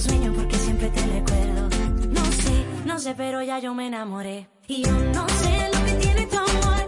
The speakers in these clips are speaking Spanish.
sueño porque siempre te recuerdo. No sé, no sé, pero ya yo me enamoré. Y yo no sé lo que tiene tu amor.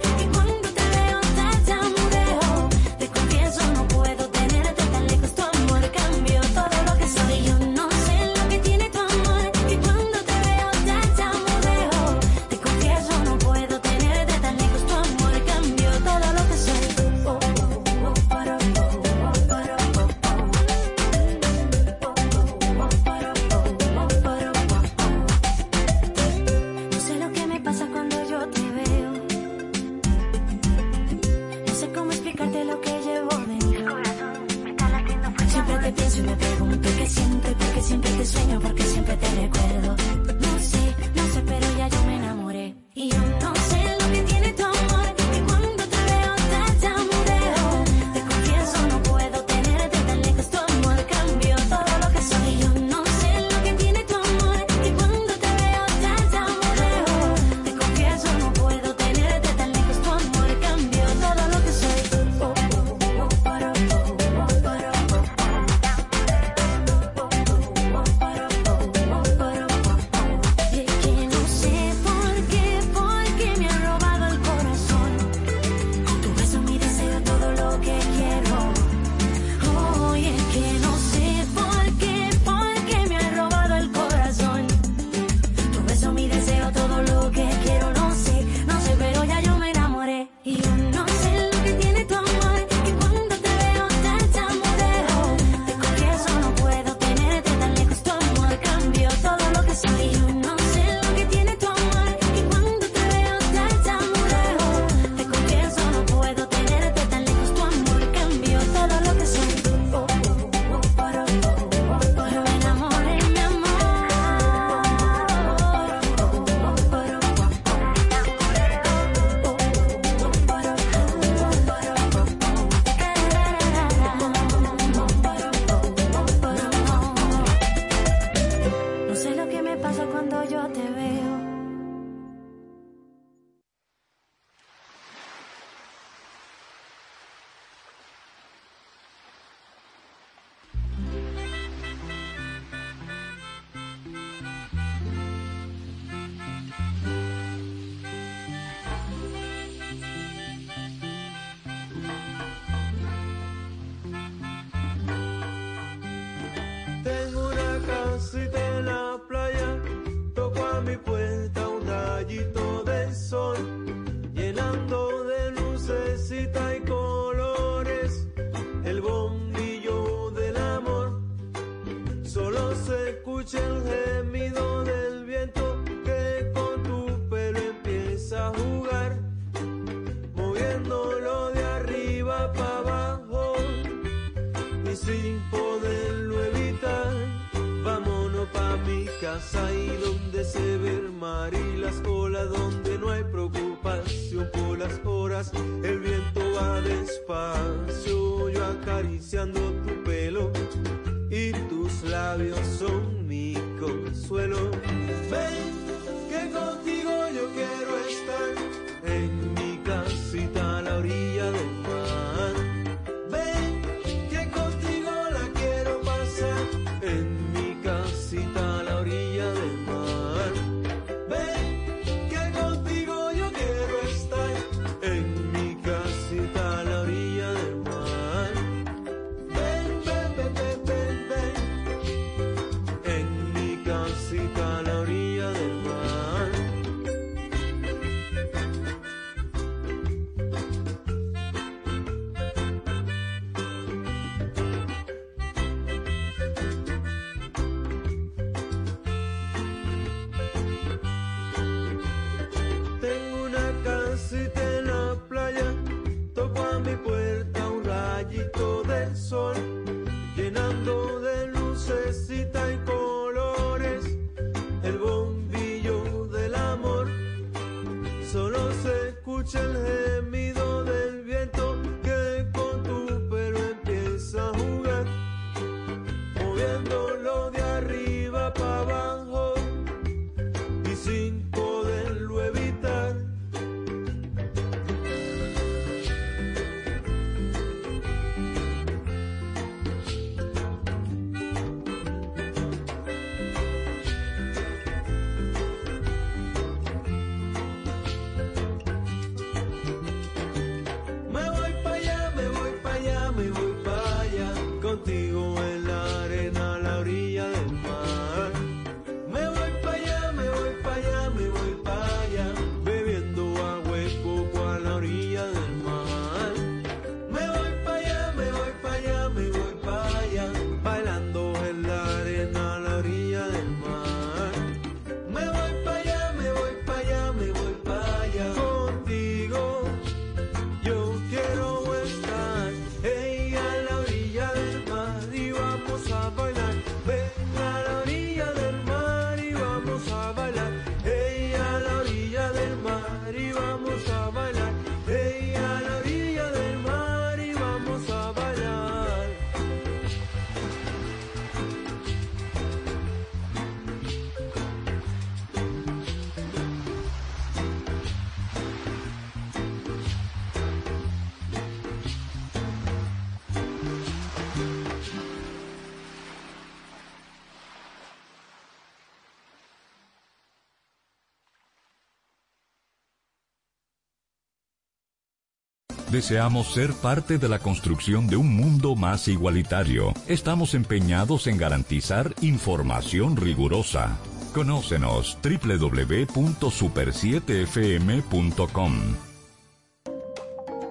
Deseamos ser parte de la construcción de un mundo más igualitario. Estamos empeñados en garantizar información rigurosa. Conócenos www.super7fm.com.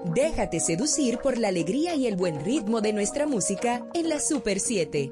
Déjate seducir por la alegría y el buen ritmo de nuestra música en la Super 7.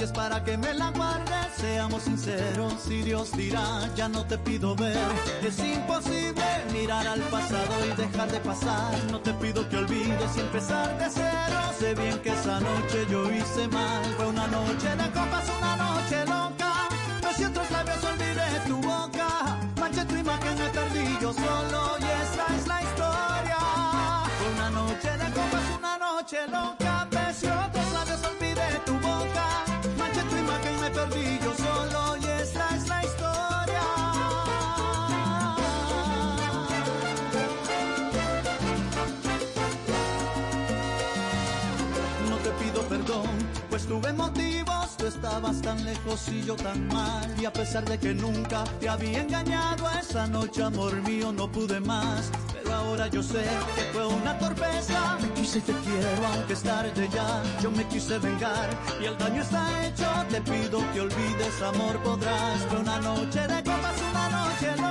detalles para que me la guardes. Seamos sinceros Si Dios dirá, ya no te pido ver. Es imposible mirar al pasado y dejar de pasar. No te pido que olvides y empezar de cero. Sé bien que esa noche yo hice mal. Fue una noche de copas, una noche loca Tuve motivos, tú estabas tan lejos y yo tan mal. Y a pesar de que nunca te había engañado esa noche, amor mío, no pude más. Pero ahora yo sé que fue una torpeza. Me quise y te quiero, aunque es tarde ya. Yo me quise vengar y el daño está hecho. Te pido que olvides, amor, podrás. Fue una noche de copas, una noche loca.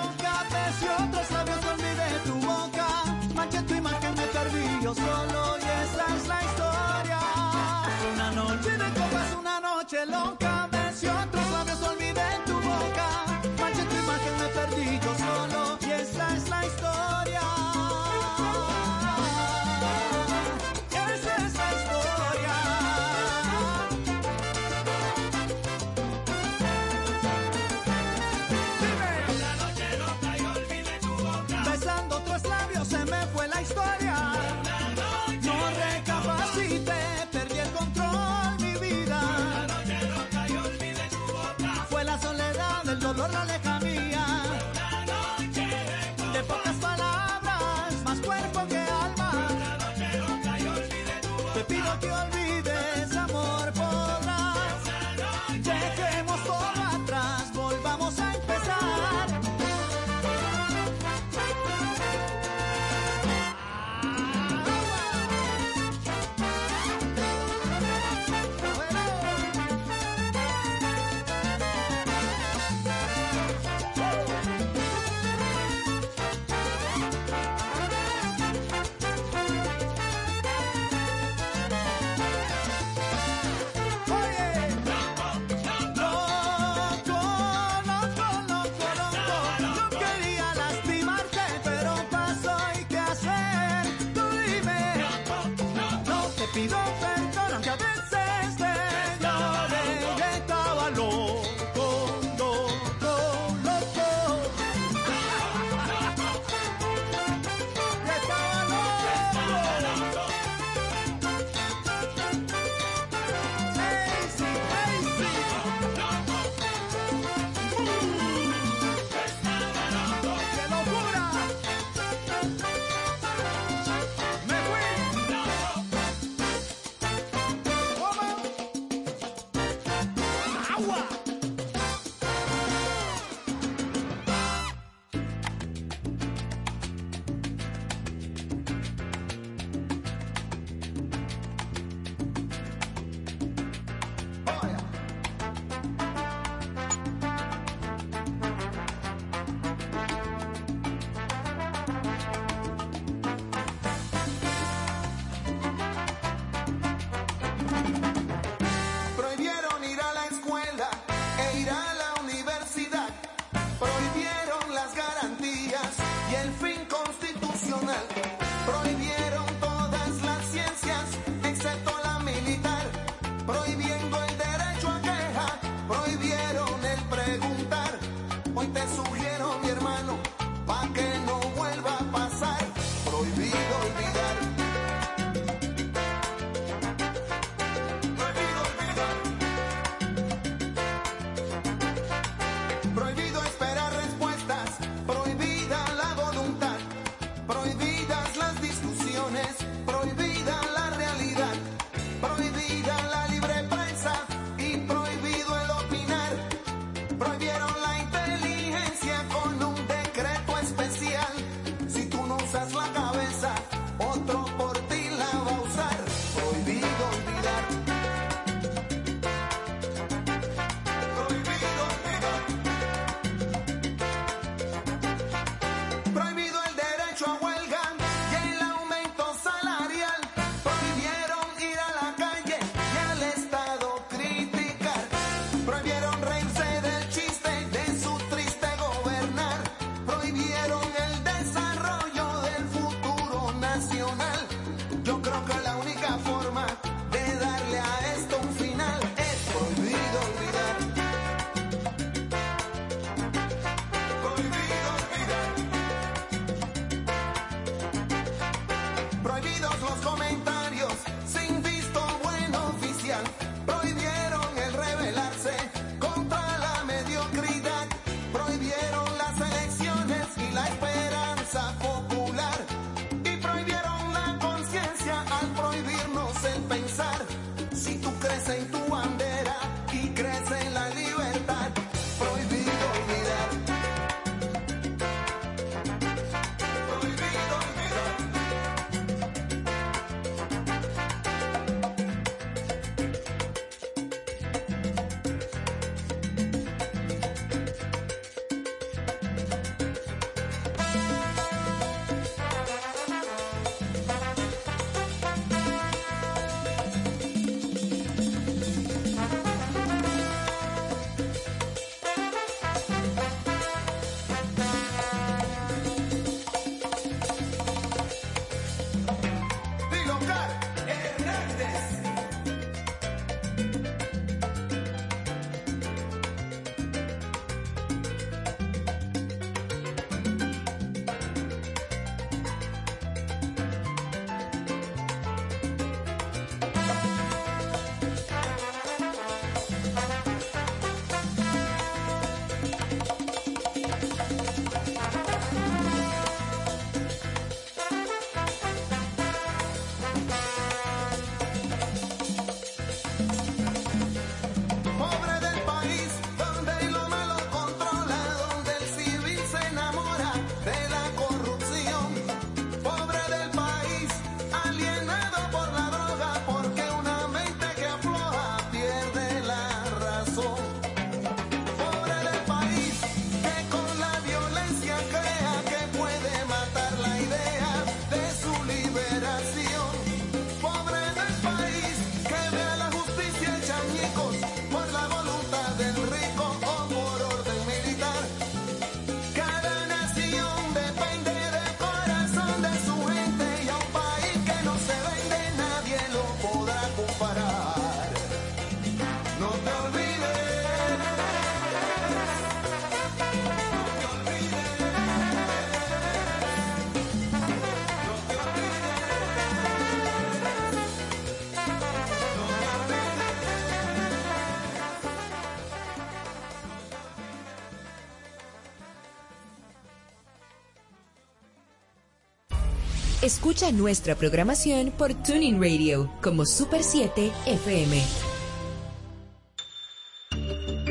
Escucha nuestra programación por Tuning Radio como Super 7 FM.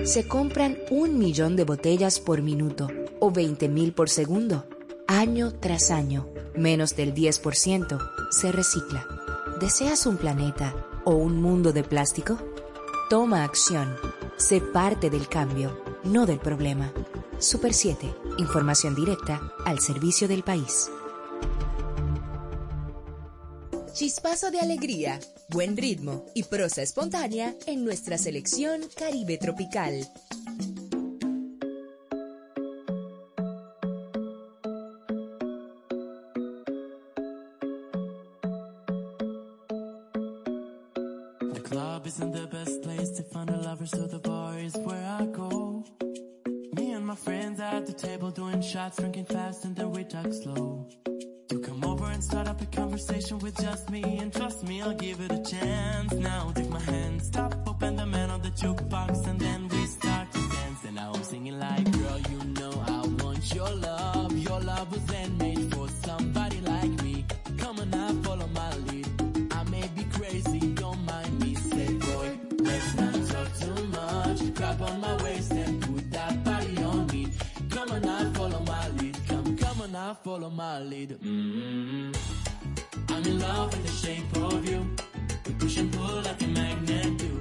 Se compran un millón de botellas por minuto o 20 mil por segundo. Año tras año, menos del 10% se recicla. ¿Deseas un planeta o un mundo de plástico? Toma acción. Sé parte del cambio, no del problema. Super 7. Información directa al servicio del país. Chispazo de alegría, buen ritmo y prosa espontánea en nuestra selección Caribe Tropical. The club isn't the best place to find a lover, so the bar is where I go. Me and my friends at the table doing shots, drinking fast, and then we talk slow. You come over and start up a conversation with just me And trust me, I'll give it a chance. Now take my hand, stop, open the man on the jukebox And then we start to dance. And now I'm singing like valid. Mm -hmm. I'm in love with the shape of you. We push and pull like a magnet do.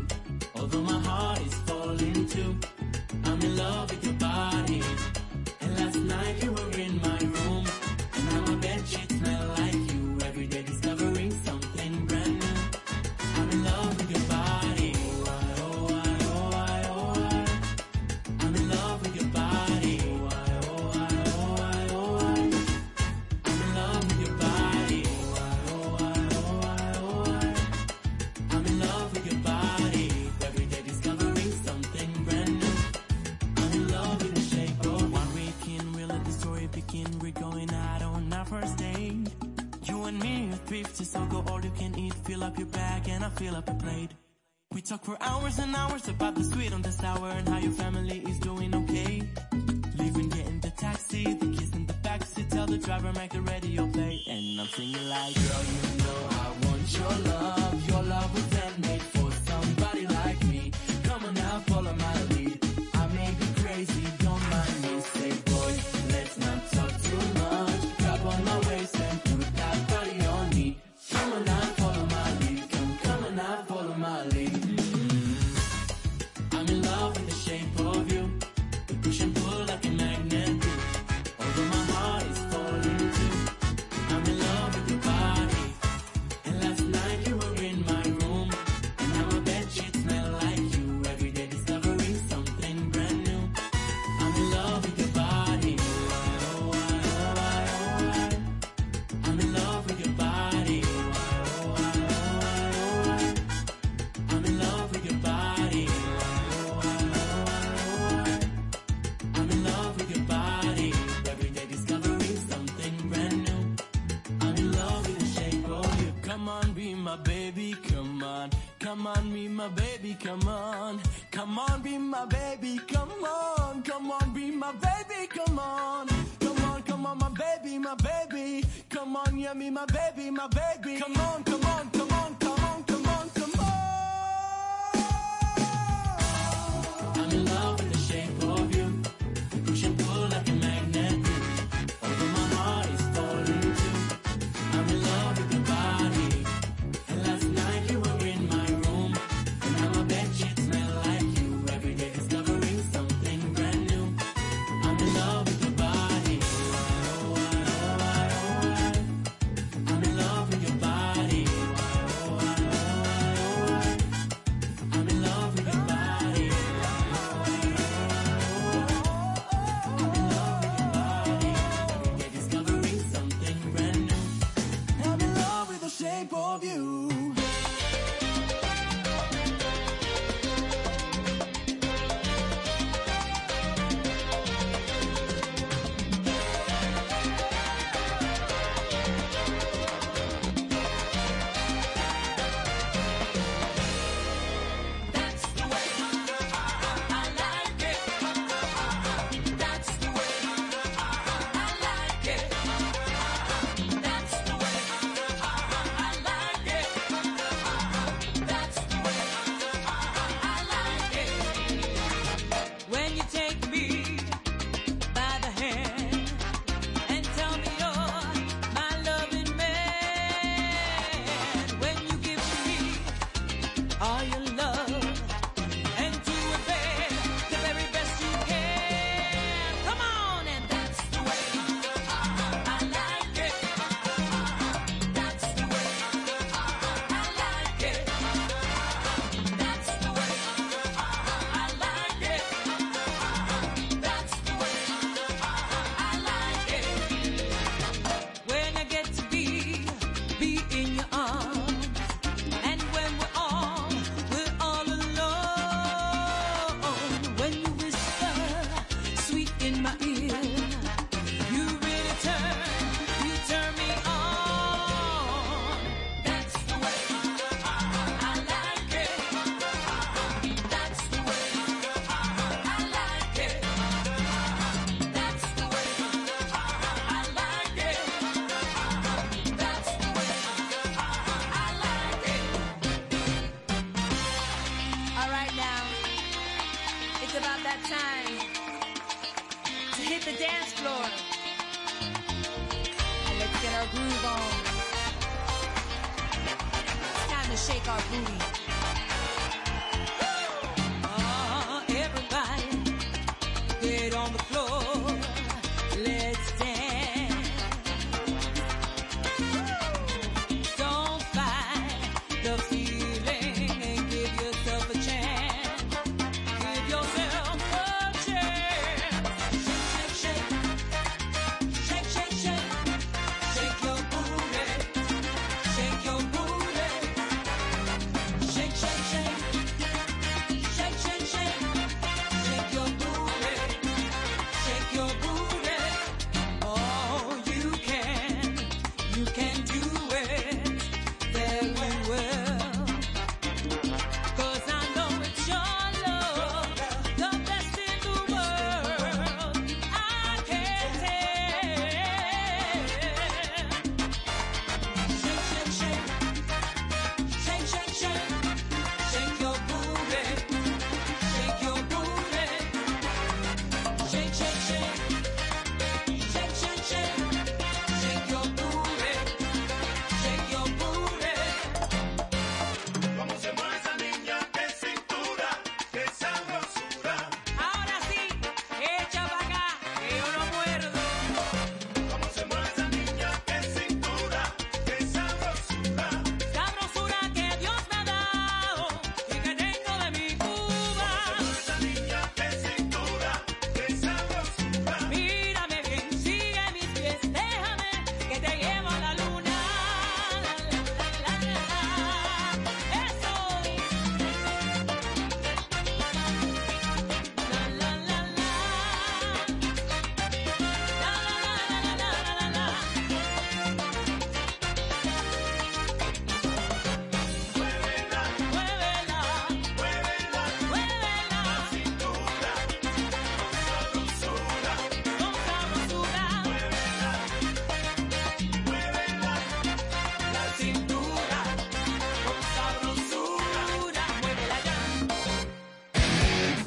Although my heart is falling too. I'm in love with darling. 嗯。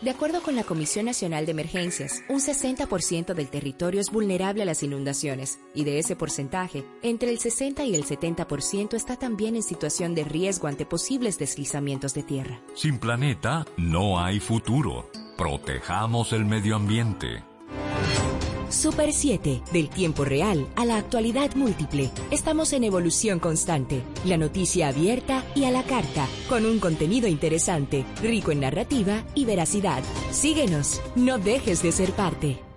De acuerdo con la Comisión Nacional de Emergencias, un 60% del territorio es vulnerable a las inundaciones y de ese porcentaje, entre el 60 y el 70% está también en situación de riesgo ante posibles deslizamientos de tierra. Sin planeta no hay futuro. Protejamos el medio ambiente. Super 7, del tiempo real a la actualidad múltiple. Estamos en evolución constante, la noticia abierta y a la carta, con un contenido interesante, rico en narrativa y veracidad. Síguenos, no dejes de ser parte.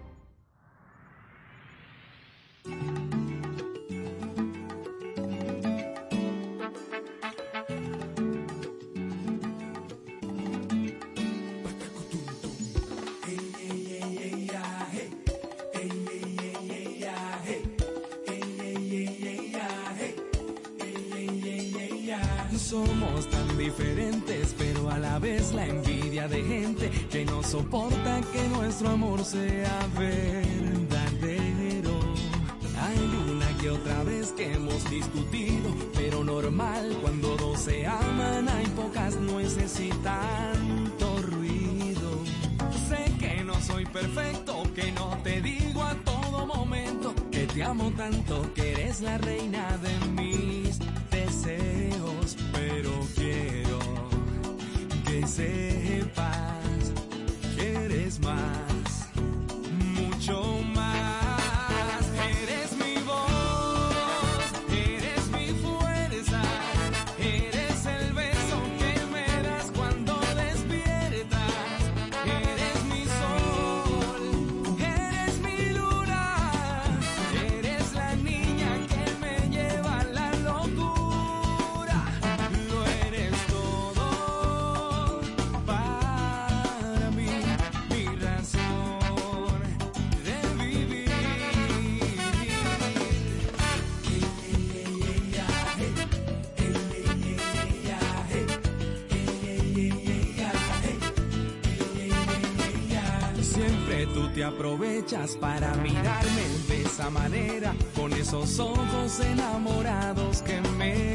que eres la reina. para mirarme de esa manera, con esos ojos enamorados que me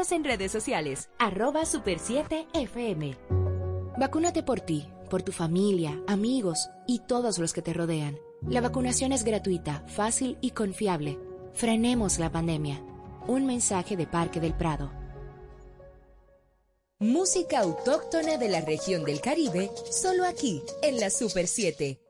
En redes sociales, arroba super7fm. Vacúnate por ti, por tu familia, amigos y todos los que te rodean. La vacunación es gratuita, fácil y confiable. Frenemos la pandemia. Un mensaje de Parque del Prado. Música autóctona de la región del Caribe, solo aquí, en la Super 7.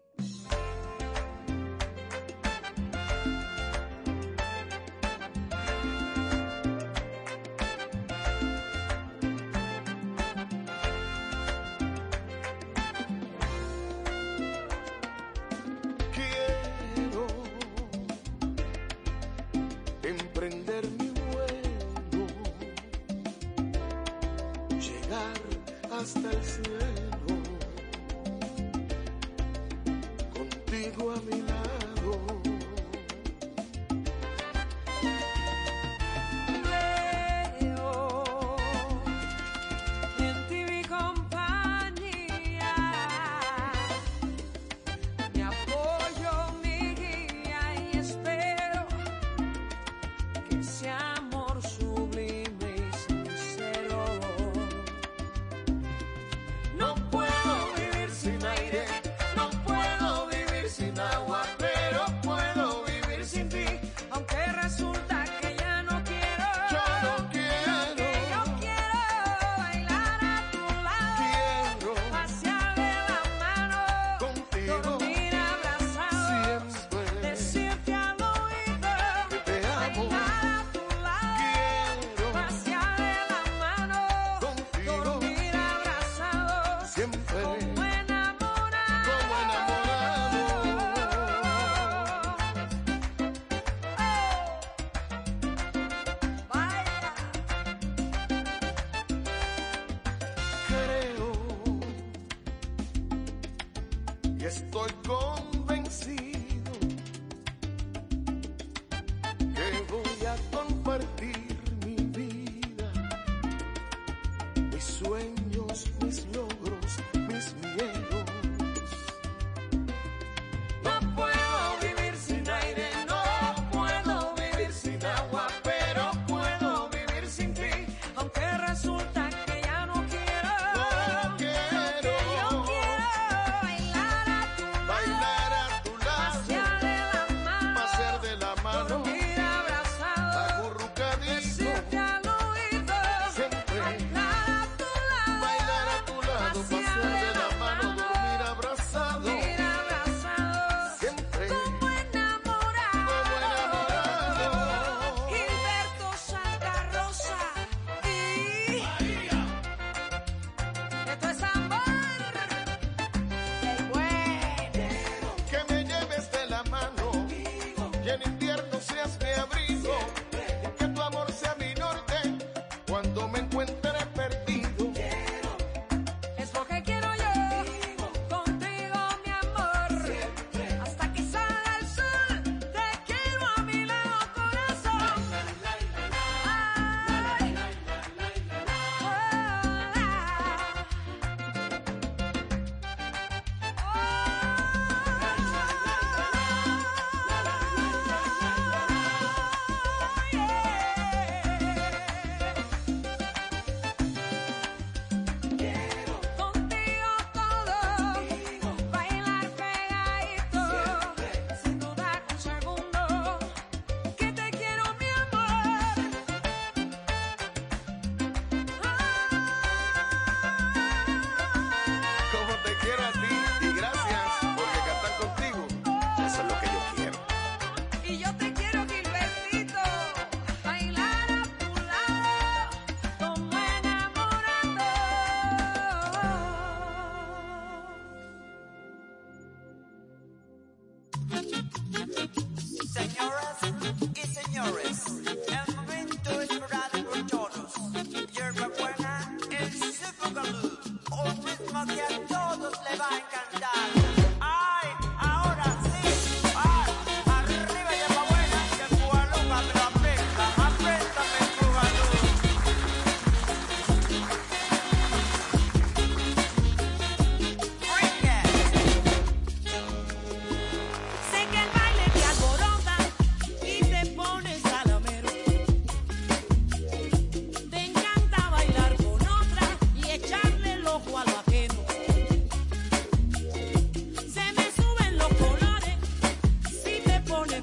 Estoy con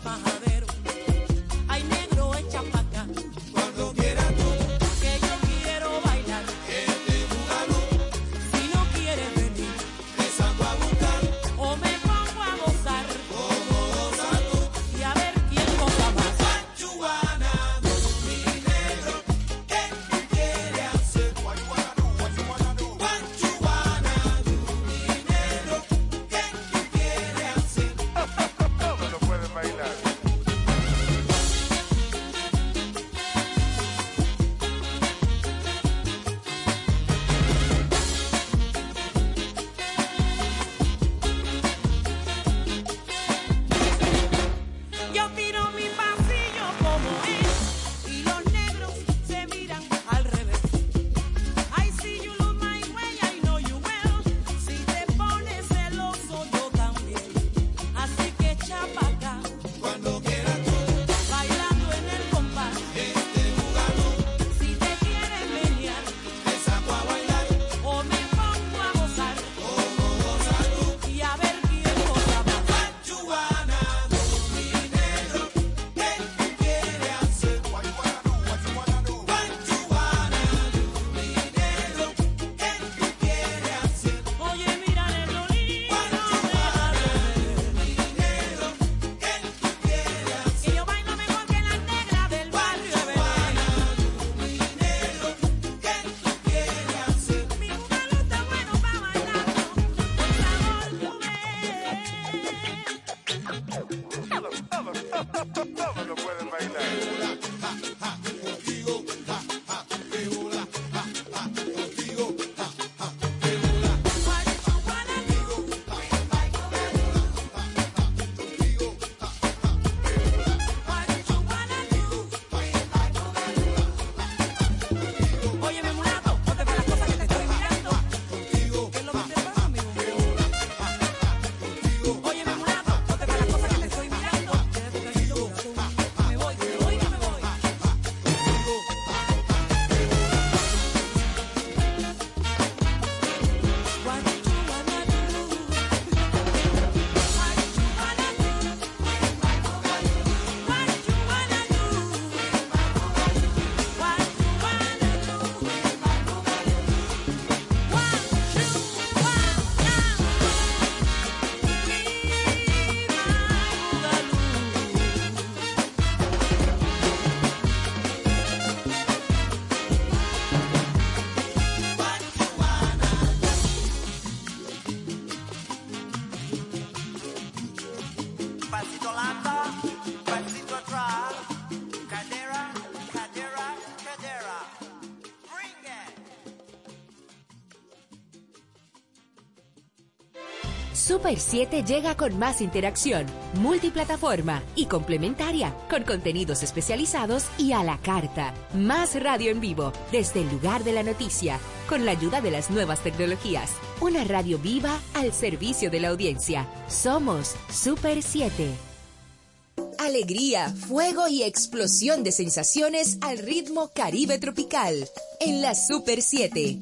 behind. Super 7 llega con más interacción, multiplataforma y complementaria, con contenidos especializados y a la carta. Más radio en vivo, desde el lugar de la noticia, con la ayuda de las nuevas tecnologías. Una radio viva al servicio de la audiencia. Somos Super 7. Alegría, fuego y explosión de sensaciones al ritmo caribe tropical. En la Super 7.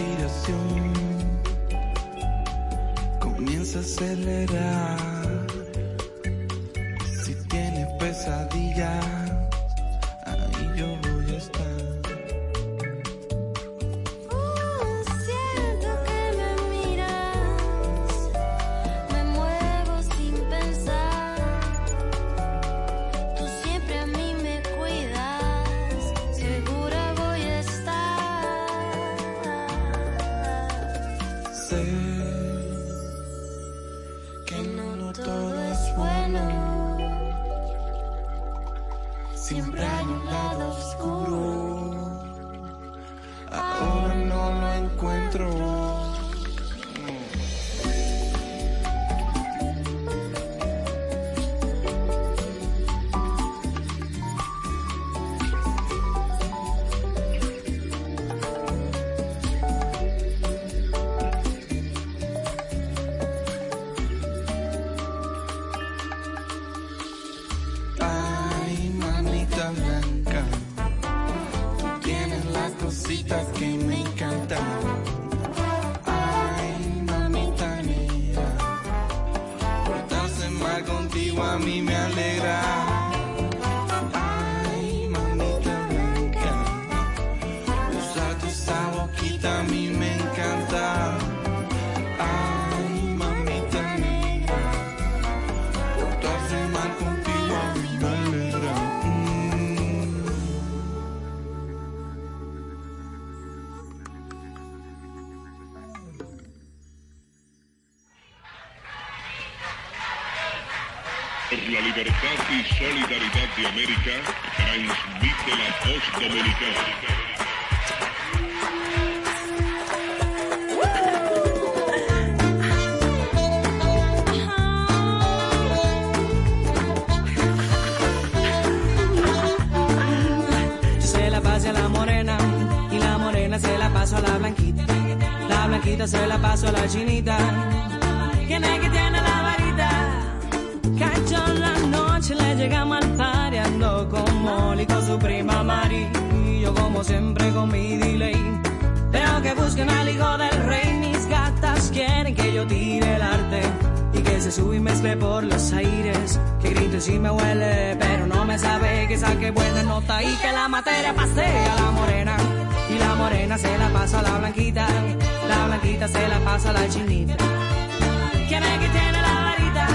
Respiración comienza a acelerar. Si tienes pesadillas, y solidaridad de América, transmite la voz dominicana. Se la pasé a la blanquita. La blanquita se la pasó a la chinita. Con su prima Mari. Como siempre con mi delay. Veo que buscan al hijo del rey, mis gatas quieren que yo tire el arte. Y que se sube y mezcle por los aires. Que grite y si me huele, pero no me sabe que saque buena nota y que la materia pase a la morena. Y la morena se la pasa a la blanquita. La blanquita se la pasa a la chinita. ¿Quién es que tiene la varita?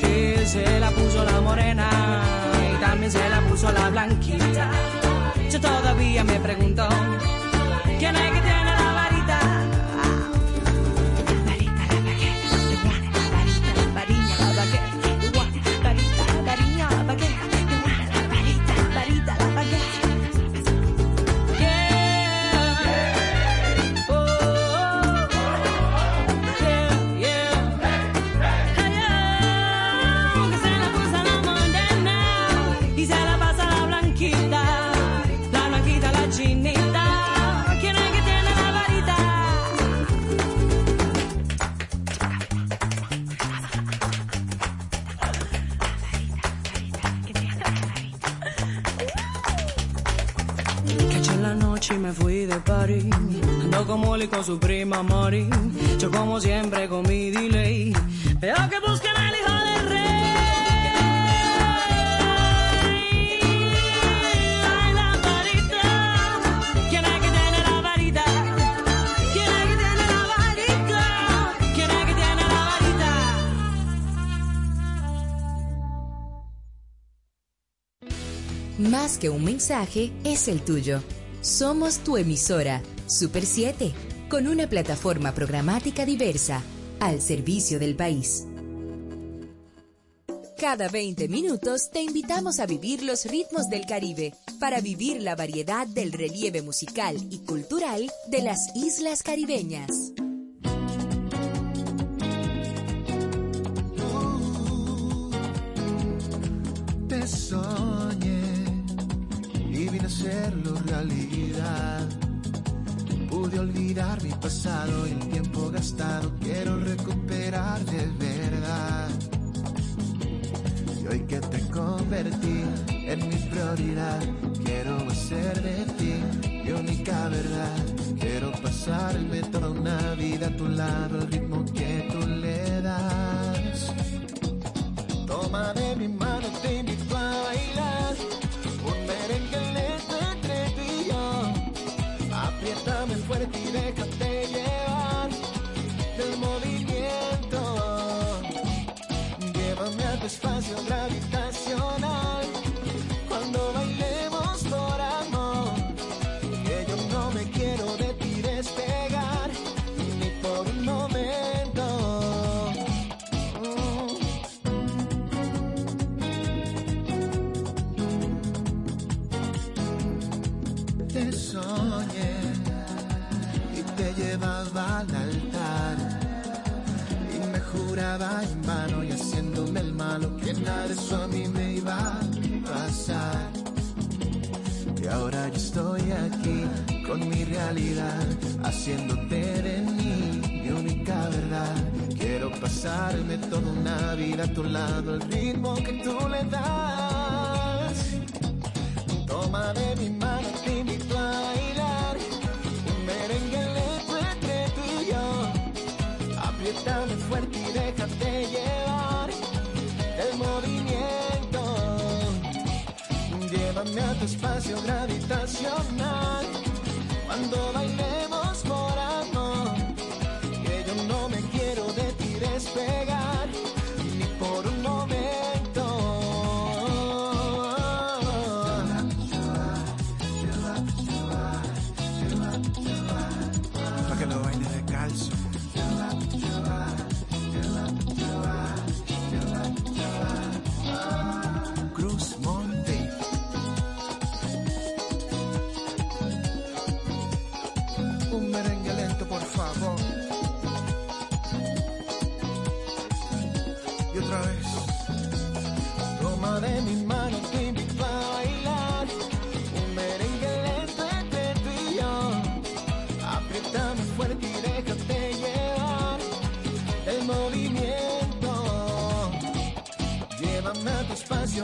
Que se la puso la morena también se la puso la blanquita. Yo todavía me pregunto, ¿quién es Más que un mensaje, es el tuyo. Somos tu emisora, Super 7, con una plataforma programática diversa, al servicio del país. Cada 20 minutos te invitamos a vivir los ritmos del Caribe para vivir la variedad del relieve musical y cultural de las islas caribeñas. Hacerlo realidad. Pude olvidar mi pasado y el tiempo gastado. Quiero recuperar de verdad. Y hoy que te convertí en mi prioridad, quiero hacer de ti mi única verdad. Quiero pasarme toda una vida a tu lado, al ritmo que tú le das. Toma de mi mano, te haciéndote de mí mi única verdad quiero pasarme toda una vida a tu lado al ritmo que tú le das Toma de mi mano, te invito a bailar. Un merengue lento entre tú y yo. Apriétame fuerte y déjate llevar el movimiento. Llévame a tu espacio gravitacional.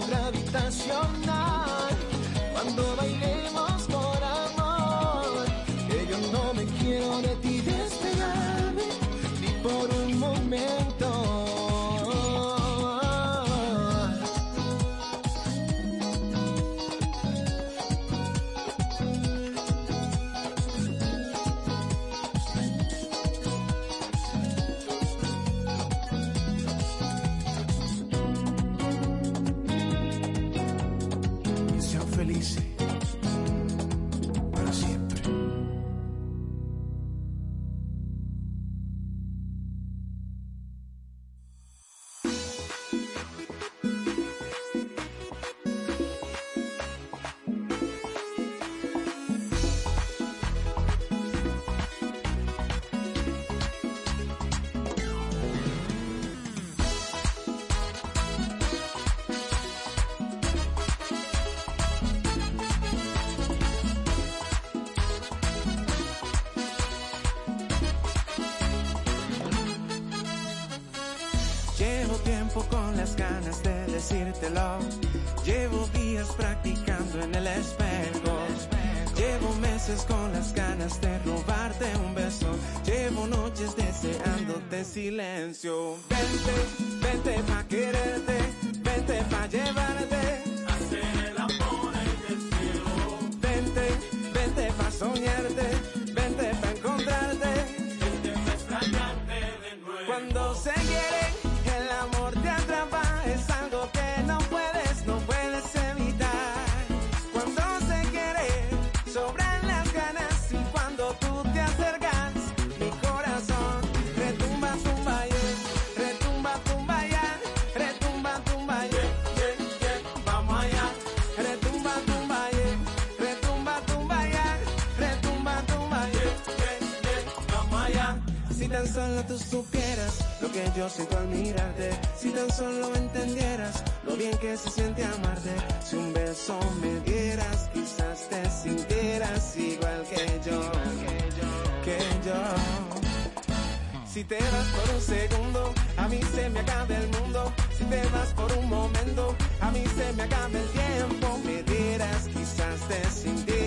Tu con las ganas de decírtelo. Llevo días practicando en el espejo. Llevo meses con las ganas de robarte un beso. Llevo noches deseándote silencio. Vente, vente pa' quererte. Vente pa' llevarte. Yo al mirarte, si tan solo entendieras lo bien que se siente amarte, si un beso me dieras, quizás te sintieras igual que yo, que yo. Si te vas por un segundo, a mí se me acaba el mundo. Si te vas por un momento, a mí se me acaba el tiempo. Me dieras, quizás te sintieras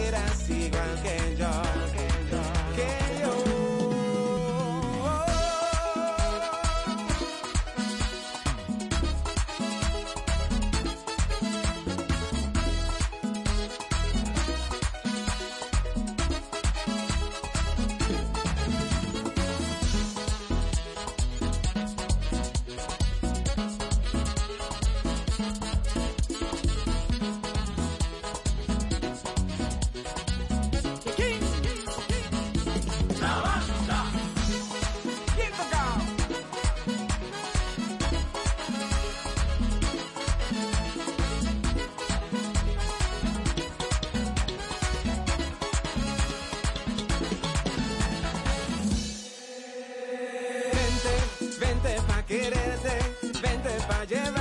quererte, vente pa' llevarte.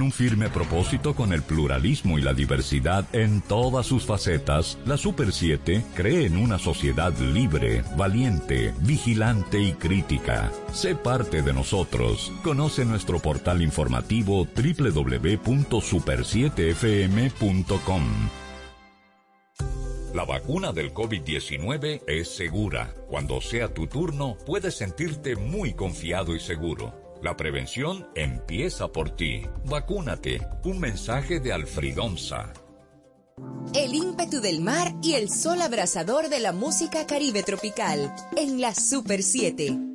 Un firme propósito con el pluralismo y la diversidad en todas sus facetas, la Super 7 cree en una sociedad libre, valiente, vigilante y crítica. Sé parte de nosotros. Conoce nuestro portal informativo www.super7fm.com. La vacuna del COVID-19 es segura. Cuando sea tu turno, puedes sentirte muy confiado y seguro. La prevención empieza por ti. Vacúnate. Un mensaje de Alfridomsa. El ímpetu del mar y el sol abrasador de la música caribe tropical en la Super 7.